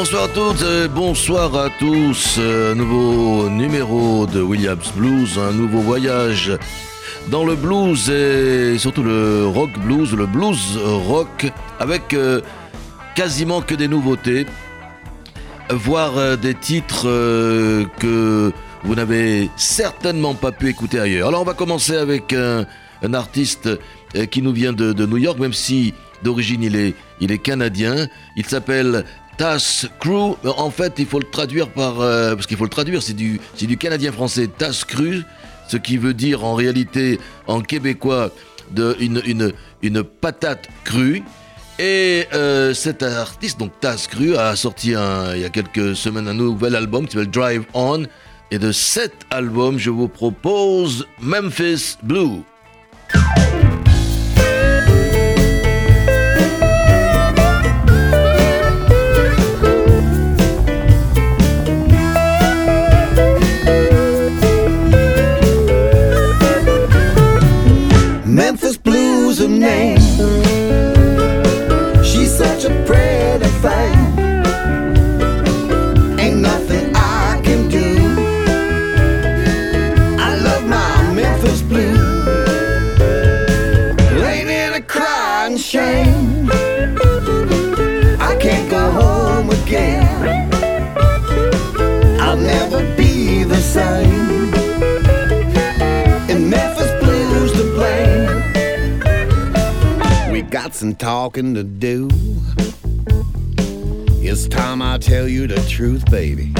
Bonsoir à toutes et bonsoir à tous. Nouveau numéro de Williams Blues, un nouveau voyage dans le blues et surtout le rock blues, le blues rock, avec euh, quasiment que des nouveautés, voire euh, des titres euh, que vous n'avez certainement pas pu écouter ailleurs. Alors on va commencer avec un, artiste qui nous vient de, New York, même si d'origine il est, il est canadien. Il s'appelle Tas Crew, en fait, il faut le traduire par. Euh, parce qu'il faut le traduire, c'est du, du canadien-français Tas Cru, ce qui veut dire en réalité, en québécois, de, une, une, une patate crue. Et euh, cet artiste, donc Tas Cru, a sorti il y a quelques semaines un nouvel album qui s'appelle Drive On. Et de cet album, je vous propose Memphis Blue. name. She's such a princess. Some talking to do. It's time I tell you the truth, baby.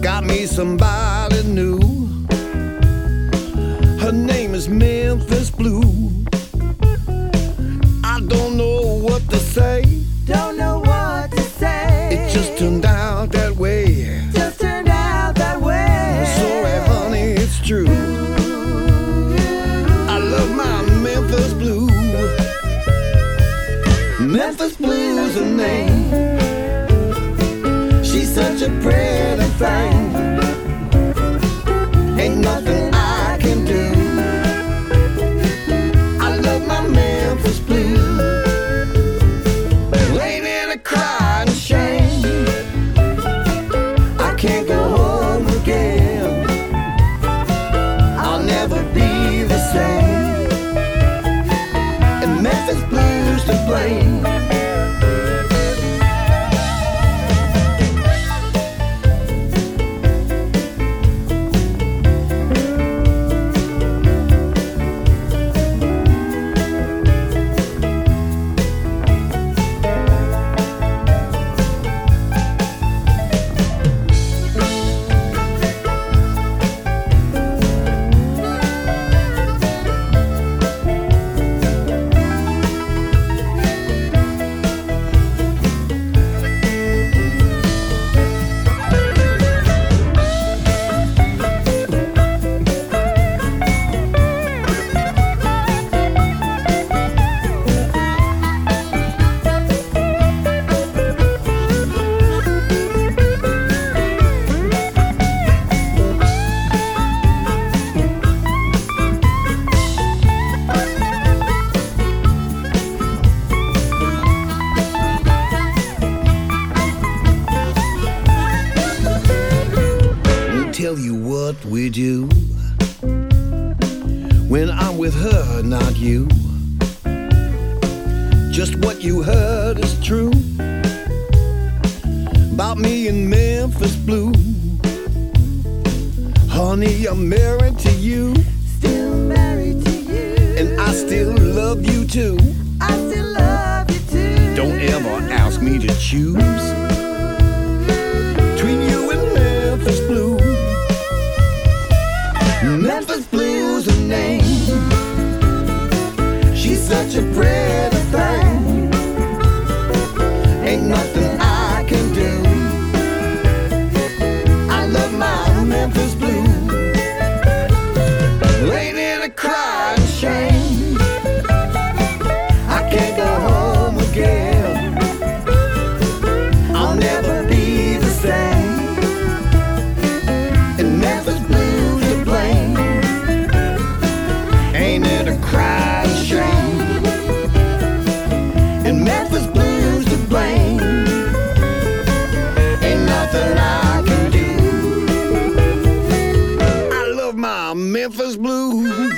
Got me somebody new. Her name is Memphis Blue. To pray prey thanks. Memphis blues to blame. Ain't nothing I can do. I love my Memphis blues.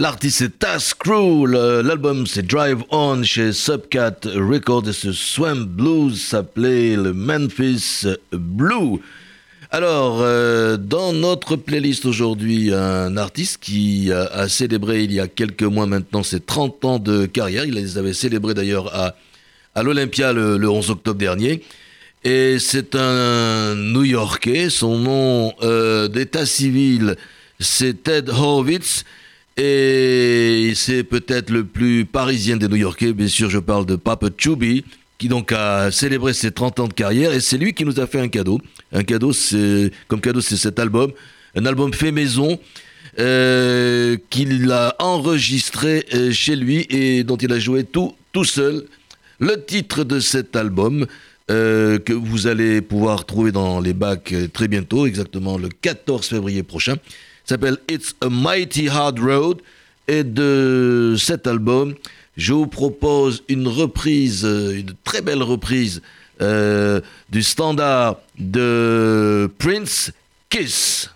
L'artiste c'est Task Crew, euh, l'album c'est Drive On chez Subcat Records et ce Swamp Blues s'appelait le Memphis Blue. Alors, euh, dans notre playlist aujourd'hui, un artiste qui a, célébré il y a quelques mois maintenant ses 30 ans de carrière. Il les avait célébrés d'ailleurs à, à l'Olympia le, le 11 octobre dernier. Et c'est un New-Yorkais. Son nom euh, d'état civil, c'est Ted Horowitz. Et c'est peut-être le plus parisien des New-Yorkais. Bien sûr, je parle de Papa Chubby, qui donc a célébré ses 30 ans de carrière. Et c'est lui qui nous a fait un cadeau. Un cadeau, c'est comme cadeau, c'est cet album. Un album fait maison. euh, qu'il a enregistré euh, chez lui et dont il a joué tout, tout seul. Le titre de cet album, euh, que vous allez pouvoir trouver dans les bacs très bientôt, exactement le 14 février prochain, s'appelle It's a Mighty Hard Road. Et de cet album, je vous propose une reprise, euh, une très belle reprise euh, du standard de Prince Kiss.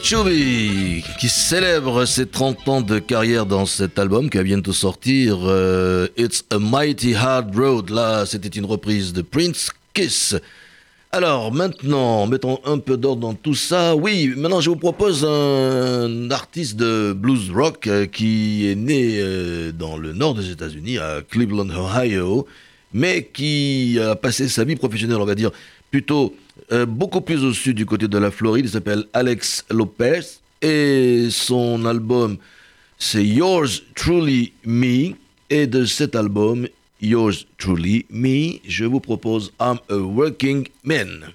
Chubby qui célèbre ses 30 ans de carrière dans cet album qui va bientôt sortir. euh, It's a Mighty Hard Road. Là, c'était une reprise de Prince Kiss. Alors maintenant, mettons un peu d'ordre dans tout ça. Oui, maintenant je vous propose un artiste de blues rock euh, qui est né euh, dans le nord des États-Unis, à Cleveland, Ohio, mais qui a passé sa vie professionnelle, on va dire, plutôt euh, beaucoup plus au sud du côté de la Floride. Il s'appelle Alex Lopez et son album c'est Yours Truly Me. Et de cet album, Yours Truly Me, je vous propose I'm a Working Man.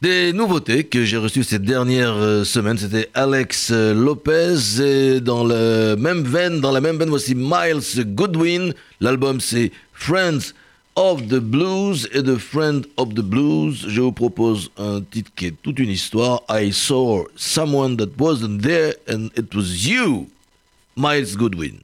Des nouveautés que j'ai reçues ces dernières euh, semaines, c'était Alex euh, Lopez et dans la même veine, dans la même veine, voici Miles Goodwin. L'album c'est Friends of the Blues et de Friend of the Blues, je vous propose un titre qui est toute une histoire. I saw someone that wasn't there and it was you, Miles Goodwin.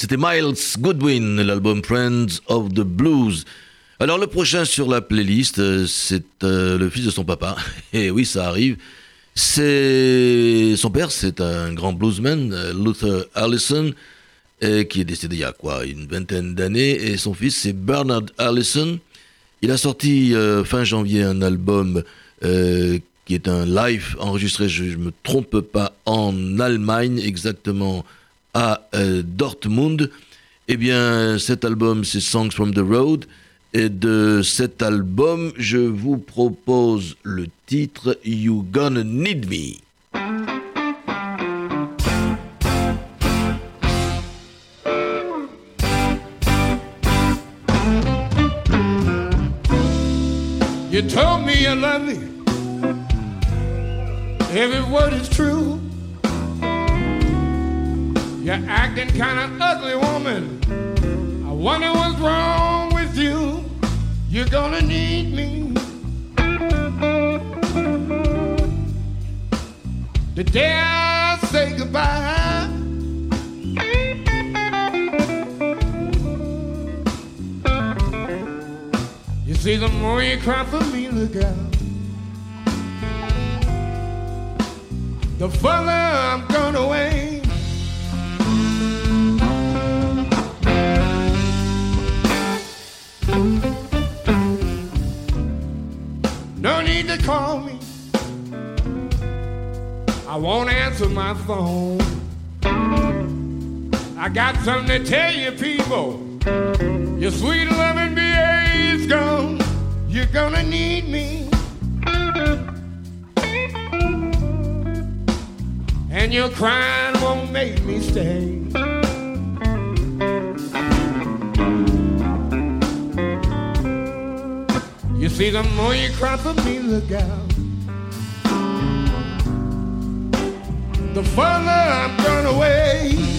C'était Miles Goodwin, l'album Friends of the Blues. Alors le prochain sur la playlist, euh, c'est euh, le fils de son papa. Et oui, ça arrive. C'est son père, c'est un grand bluesman, euh, Luther Allison, qui est décédé il y a quoi, une vingtaine d'années. Et son fils, c'est Bernard Allison. Il a sorti fin janvier un album qui est un live enregistré, je ne me trompe pas, en Allemagne, exactement à euh, Dortmund. Eh bien, cet album, c'est Songs from the Road. Et de cet album, je vous propose le titre You Gonna Need Me. You told me you love me. Every word is true. You're acting kind of ugly, woman. I wonder what's wrong with you. You're gonna need me. The day I say goodbye. You see, the more you cry for me, look out. The further I'm gone away. No need to call me. I won't answer my phone. I got something to tell you, people. Your sweet loving BA is gone. You're gonna need me. And your crying won't make me stay. You see, the more you cry for me, look out. The further I'm gone away.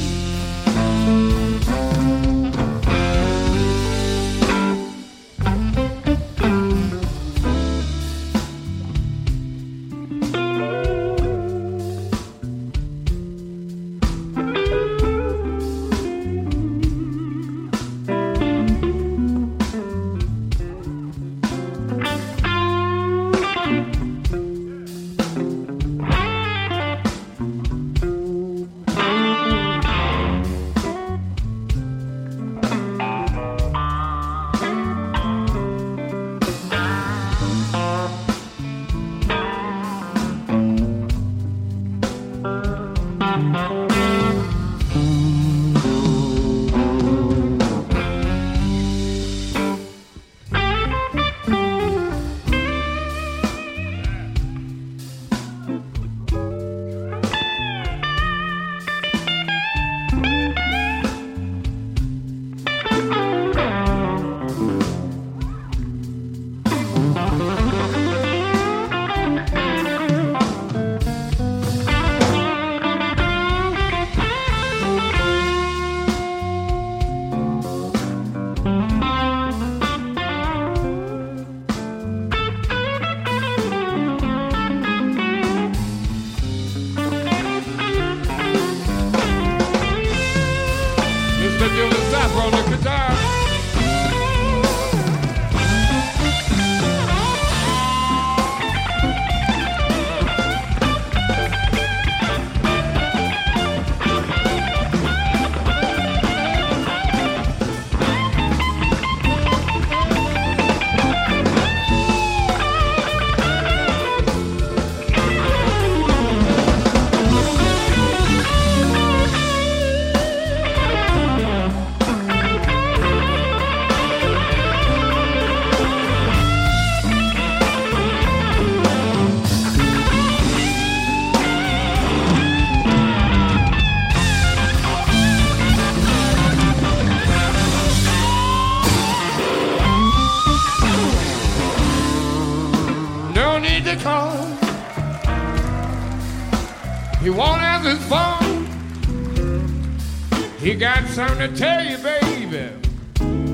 Got something to tell you, baby.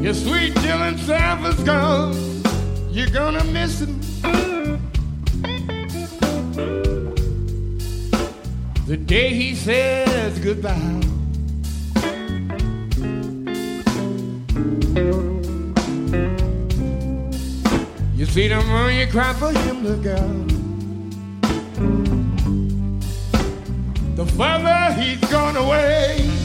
Your sweet Dylan Sanford's gone. You're gonna miss him. The day he says goodbye. You see the moon, you cry for him, look out. The further he's gone away.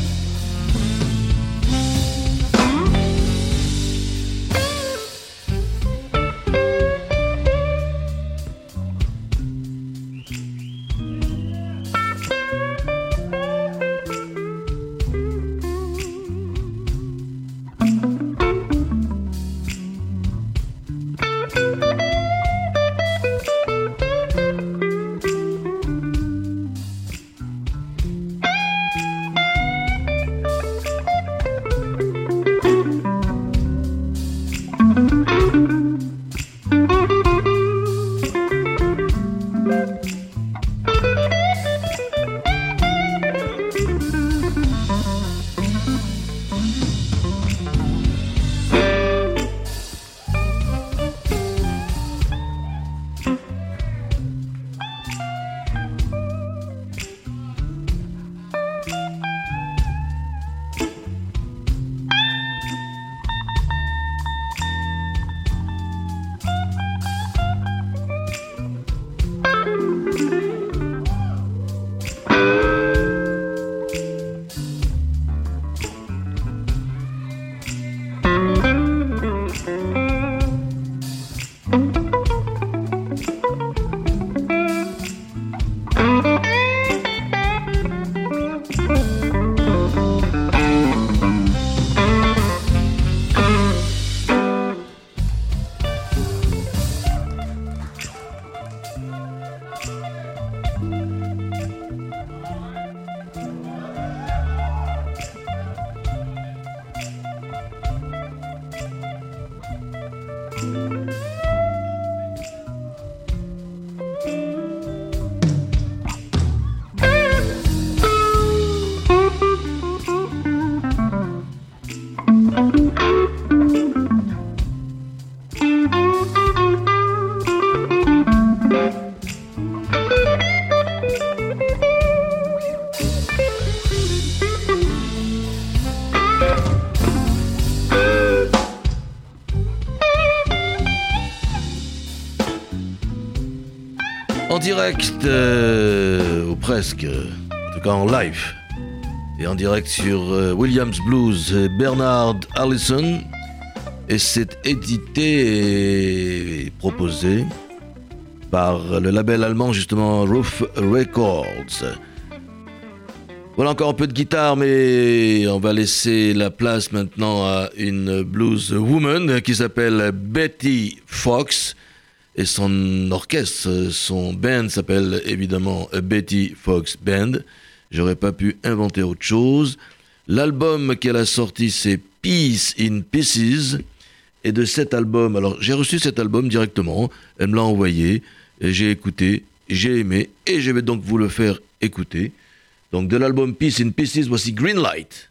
Direct, euh, ou presque, en tout cas en live, et en direct sur euh, Williams Blues, Bernard Allison, et c'est édité et proposé par le label allemand justement Roof Records. Voilà encore un peu de guitare, mais on va laisser la place maintenant à une blues woman qui s'appelle Betty Fox. Et son orchestre, son band s'appelle évidemment Betty Fox Band. J'aurais pas pu inventer autre chose. L'album qu'elle a sorti, c'est Peace in Pieces. Et de cet album, alors j'ai reçu cet album directement, elle me l'a envoyé, j'ai écouté, j'ai aimé, et je vais donc vous le faire écouter. Donc de l'album Peace in Pieces, voici Green Light.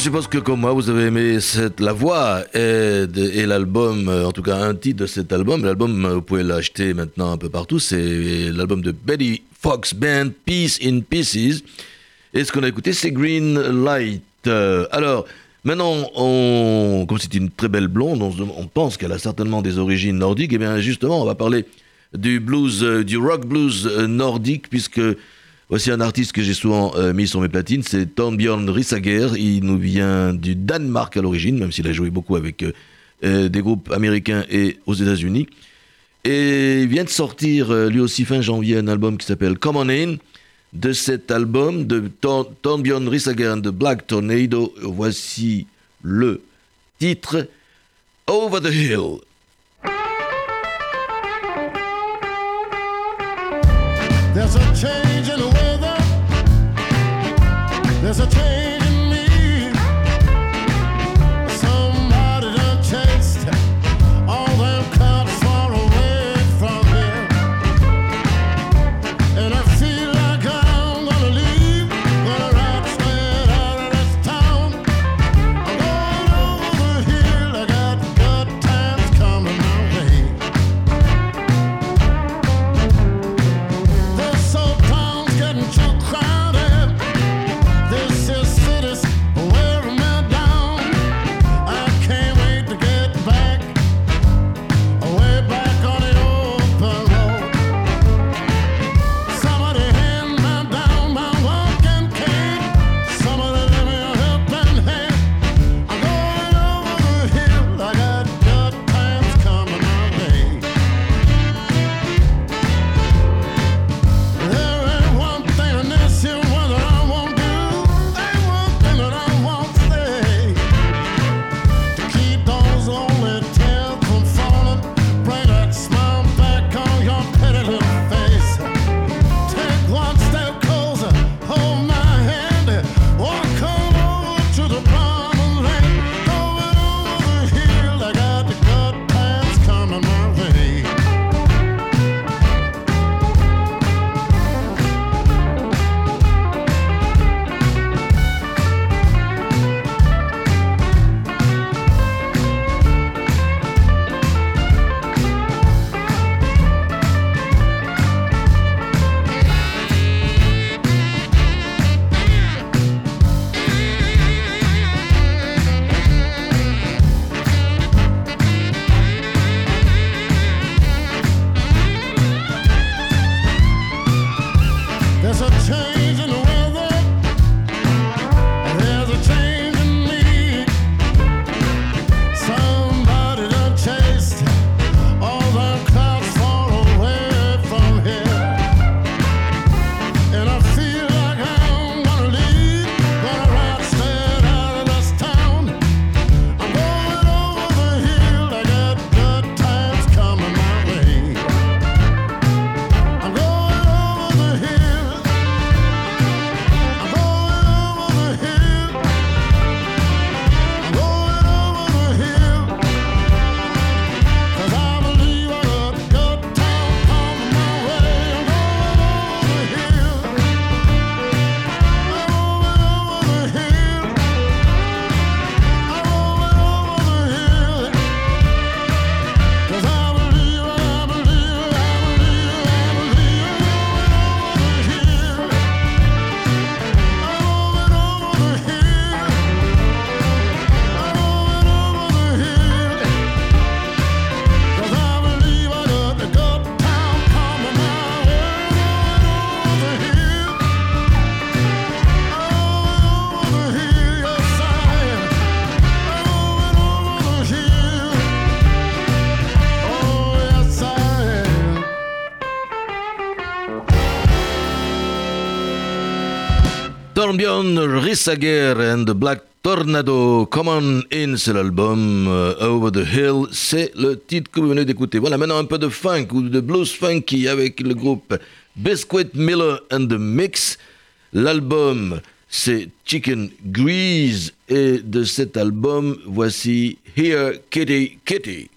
Je suppose que comme moi, vous avez aimé la voix et, l'album, euh, en tout cas un titre de cet album. L'album, euh, vous pouvez l'acheter maintenant un peu partout. C'est l'album de Betty Fox Band, Peace in Pieces. Et ce qu'on a écouté, c'est Green Light. Euh, alors, maintenant, comme c'est une très belle blonde, on, on pense qu'elle a certainement des origines nordiques. Et bien, justement, on va parler du blues, euh, du rock blues euh, nordique, puisque voici un artiste que j'ai souvent euh, mis sur mes platines, c'est Torbjörn Rissager. Il nous vient du Danemark à l'origine, même s'il a joué beaucoup avec euh, euh, des groupes américains et aux États-Unis. Et il vient de sortir, lui aussi fin janvier, un album qui s'appelle Come On In. De cet album de Tor- Torbjörn Rissager and the Black Tornado, voici le titre Over the Hill. There's a change Torbjörn Rissager and Black Tornado, Come On In, c'est l'album euh, Over the Hill, c'est le titre que vous venez d'écouter. Voilà, maintenant un peu de funk ou de blues funky avec le groupe Biscuit Miller and the Mix. L'album, c'est Chicken Grease et de cet album, voici Here Kitty Kitty.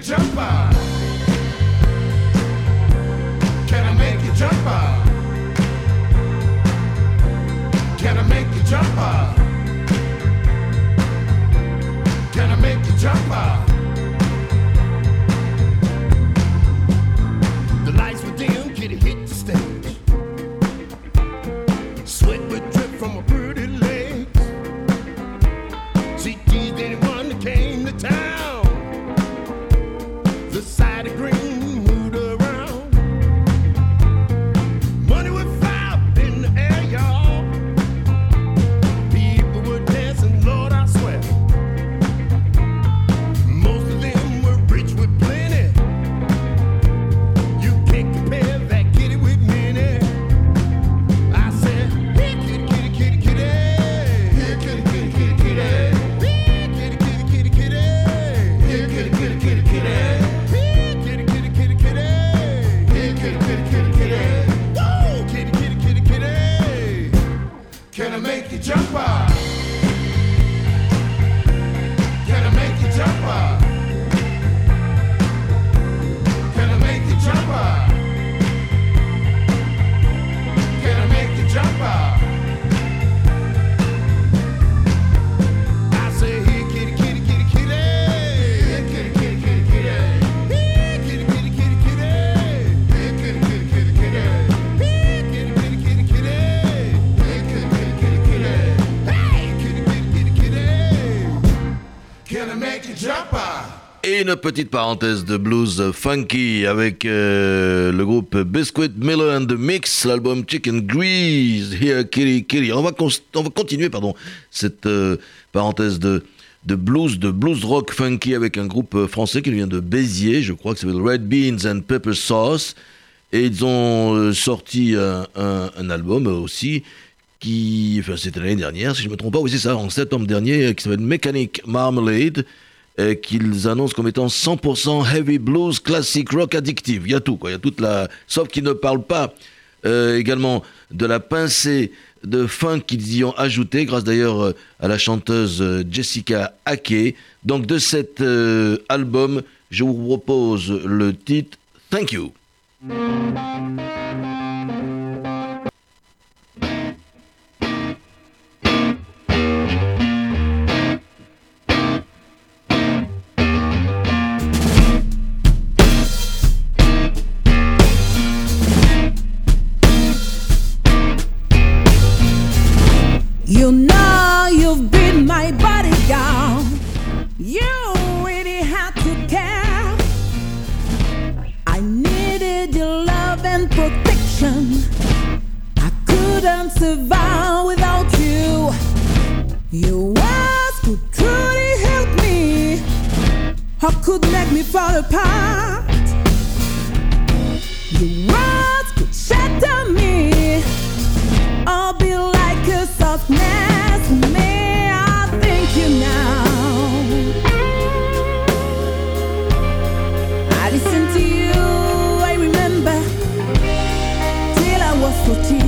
Jump out? Can I make you jump out? Can I make you jump out? Une petite parenthèse de blues funky avec euh, le groupe Biscuit Miller and the Mix, l'album Chicken Grease, Here Kitty Kitty. On va, continuer pardon, cette euh, parenthèse de, blues, de blues rock funky avec un groupe euh, français qui vient de Béziers, je crois ça s'appelle Red Beans and Pepper Sauce. Et ils ont sorti un, album aussi qui, enfin c'était l'année dernière, si je ne me trompe pas, oui ça, en septembre dernier, qui s'appelle Mechanic Marmalade, euh, qu'ils annoncent comme étant 100% heavy blues, classic rock addictive. Il y a tout, quoi. Il y a toute la, sauf qu'ils ne parlent pas euh, également de la pincée de funk qu'ils y ont ajouté, grâce d'ailleurs euh, à la chanteuse Jessica Ake. Donc de cet album, je vous propose le titre Thank. You make fall apart. Your words could shatter me. I'll be like a softness. May I thank you now? I listened to you, I remember, till I was 14.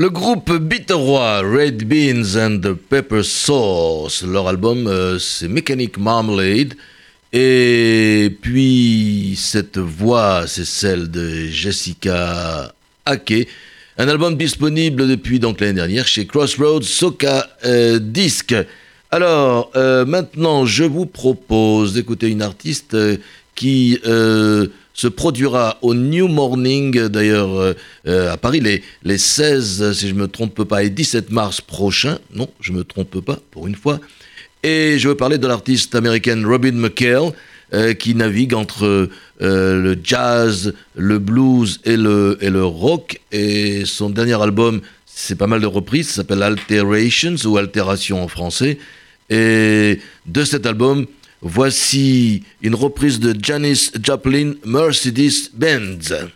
Le groupe Bitterroy, Red Beans and the Pepper Sauce, leur album euh, c'est Mechanic Marmalade. Et puis cette voix, c'est celle de Jessica Ake. Un album disponible depuis donc l'année dernière chez Crossroads Soca euh, Disc. Alors euh, maintenant, je vous propose d'écouter une artiste qui se produira au New Morning, d'ailleurs euh, euh, à Paris, les, les 16, si je me trompe pas, et 17 mars prochains. Non, je me trompe pas, pour une fois. Et je veux parler de l'artiste américaine Robin McHale, euh, qui navigue entre le jazz, le blues et le, et le rock. Et son dernier album, c'est pas mal de reprises, s'appelle Alterations ou Altération en français. Et de cet album, voici une reprise de Janis Joplin Mercedes-Benz.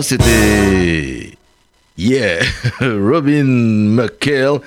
C'était. Yeah, Robin McHale,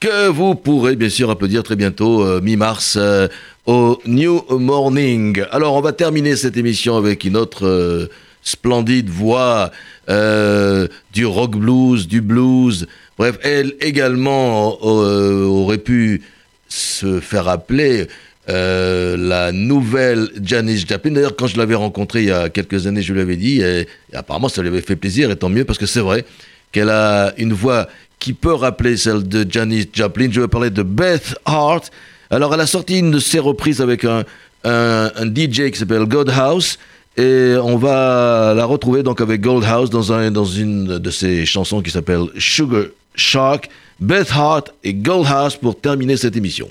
que vous pourrez bien sûr applaudir très bientôt, euh, mi-mars, euh, au New Morning. Alors, on va terminer cette émission avec une autre euh, splendide voix du rock blues, du blues. Bref, elle également aurait pu se faire appeler euh, la nouvelle Janis Joplin. D'ailleurs, quand je l'avais rencontrée il y a quelques années, je lui avais dit, et, apparemment ça lui avait fait plaisir, et tant mieux, parce que c'est vrai qu'elle a une voix qui peut rappeler celle de Janis Joplin. Je vais parler de Beth Hart. Alors, elle a sorti une de ses reprises avec un, DJ qui s'appelle Godhouse. Et on va la retrouver donc avec Goldhouse dans, dans une de ses chansons qui s'appelle Sugar Shark. Beth Hart et Goldhouse pour terminer cette émission.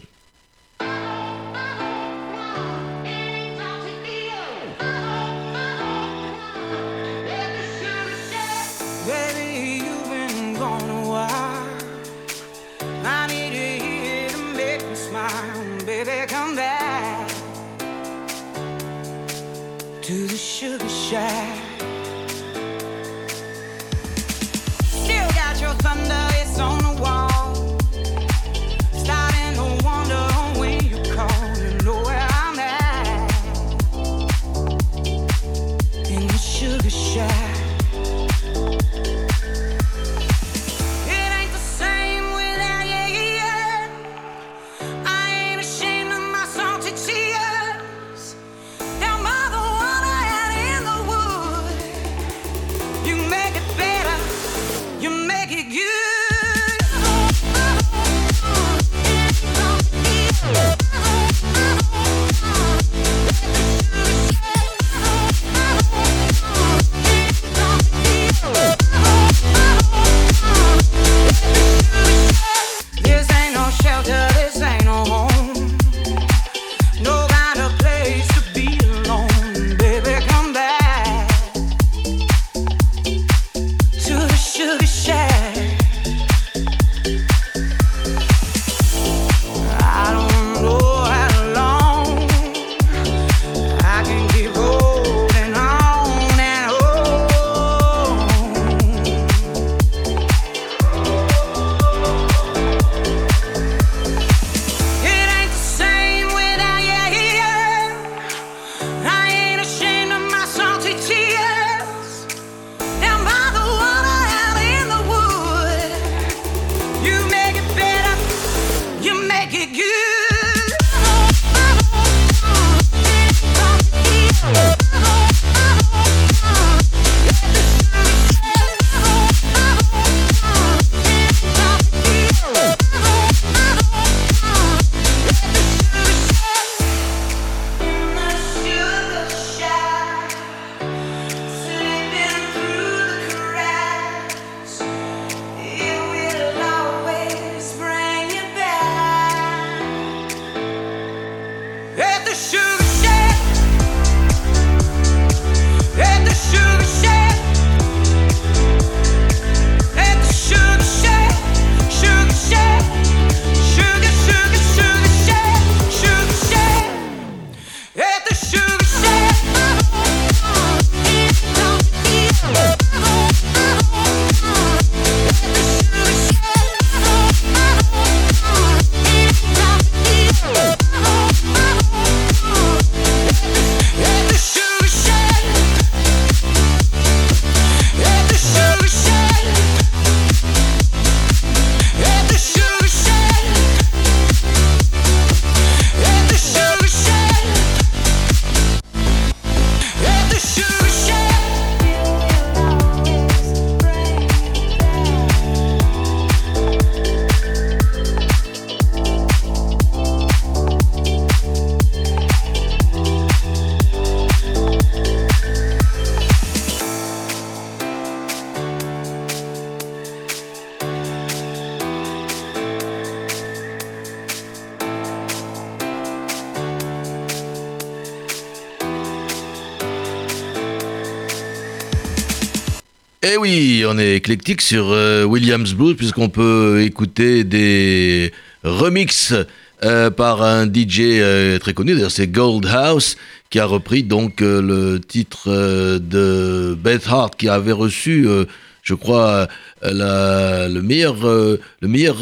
Eh oui, on est éclectique sur euh, Williams Blues puisqu'on peut écouter des remixes euh, par un DJ euh, très connu, c'est Gold House, qui a repris donc le titre de Beth Hart, qui avait reçu, je crois, le meilleur, le meilleur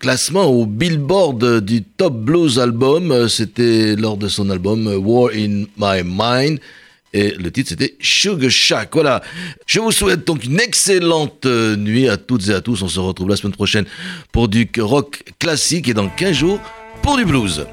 classement au Billboard du Top Blues Album. C'était lors de son album War in My Mind. Et le titre c'était Sugar Shack. Voilà. Je vous souhaite donc une excellente euh, nuit à toutes et à tous. On se retrouve la semaine prochaine pour du rock classique et dans 15 jours pour du blues.